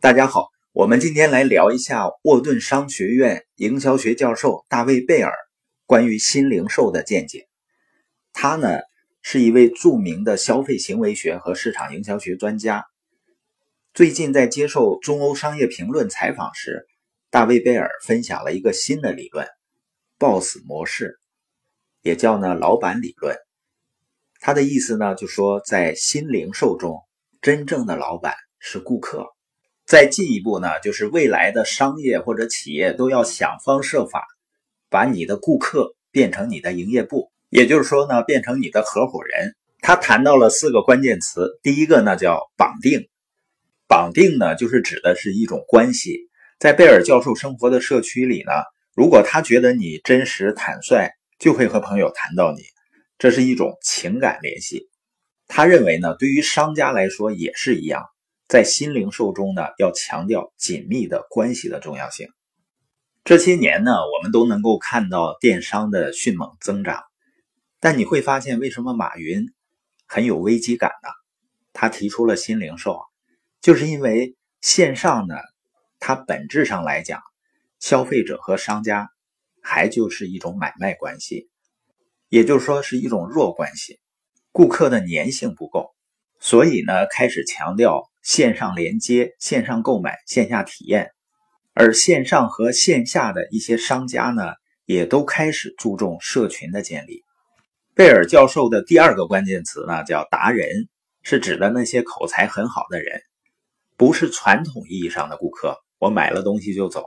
大家好，我们今天来聊一下沃顿商学院营销学教授大卫贝尔关于新零售的见解。他呢是一位著名的消费行为学和市场营销学专家。最近在接受《中欧商业评论》采访时，大卫贝尔分享了一个新的理论 ——BOSS 模式，也叫呢老板理论。他的意思呢就说，在新零售中，真正的老板是顾客。再进一步呢，就是未来的商业或者企业都要想方设法把你的顾客变成你的营业部，也就是说呢，变成你的合伙人。他谈到了四个关键词，第一个呢叫绑定，绑定呢就是指的是一种关系。在贝尔教授生活的社区里呢，如果他觉得你真实坦率，就会和朋友谈到你，这是一种情感联系。他认为呢，对于商家来说也是一样。在新零售中呢，要强调紧密的关系的重要性。这些年呢，我们都能够看到电商的迅猛增长，但你会发现，为什么马云很有危机感呢？他提出了新零售，就是因为线上呢，它本质上来讲，消费者和商家还就是一种买卖关系，也就是说是一种弱关系，顾客的粘性不够，所以呢，开始强调。线上连接、线上购买、线下体验，而线上和线下的一些商家呢，也都开始注重社群的建立。贝尔教授的第二个关键词呢，叫达人，是指的那些口才很好的人，不是传统意义上的顾客。我买了东西就走。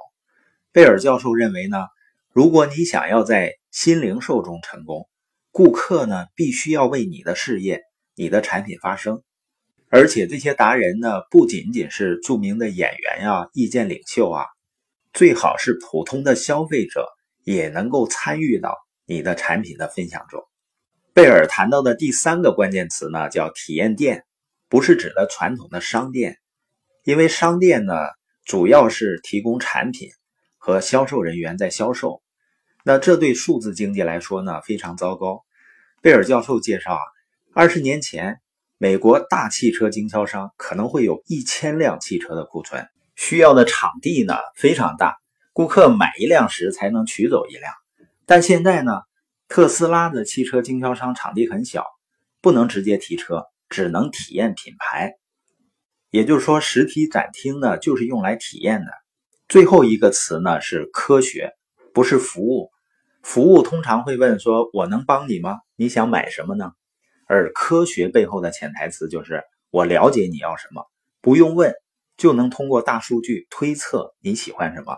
贝尔教授认为呢，如果你想要在新零售中成功，顾客呢，必须要为你的事业、你的产品发声。而且这些达人呢，不仅仅是著名的演员呀、意见领袖啊，最好是普通的消费者也能够参与到你的产品的分享中。贝尔谈到的第三个关键词呢，叫体验店，不是指的传统的商店，因为商店呢主要是提供产品和销售人员在销售，那这对数字经济来说呢非常糟糕。贝尔教授介绍啊，二十年前。美国大汽车经销商可能会有一千辆汽车的库存，需要的场地呢非常大，顾客买一辆时才能取走一辆。但现在呢，特斯拉的汽车经销商场地很小，不能直接提车，只能体验品牌。也就是说，实体展厅呢就是用来体验的。最后一个词呢是科学，不是服务。服务通常会问说：“我能帮你吗？你想买什么呢？”而科学背后的潜台词就是，我了解你要什么，不用问就能通过大数据推测你喜欢什么。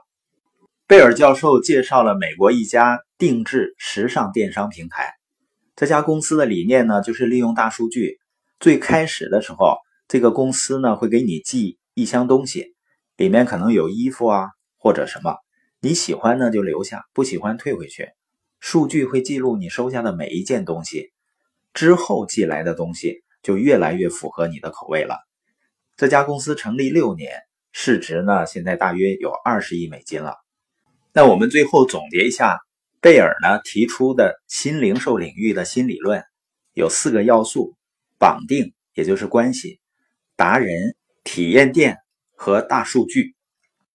贝尔教授介绍了美国一家定制时尚电商平台，这家公司的理念呢，就是利用大数据。最开始的时候，这个公司呢会给你寄一箱东西，里面可能有衣服啊或者什么，你喜欢呢就留下，不喜欢退回去。数据会记录你收下的每一件东西。之后寄来的东西就越来越符合你的口味了。这家公司成立六年，市值呢现在大约有二十亿美金了。那我们最后总结一下，贝尔呢提出的新零售领域的新理论有四个要素：绑定，也就是关系；达人、体验店和大数据。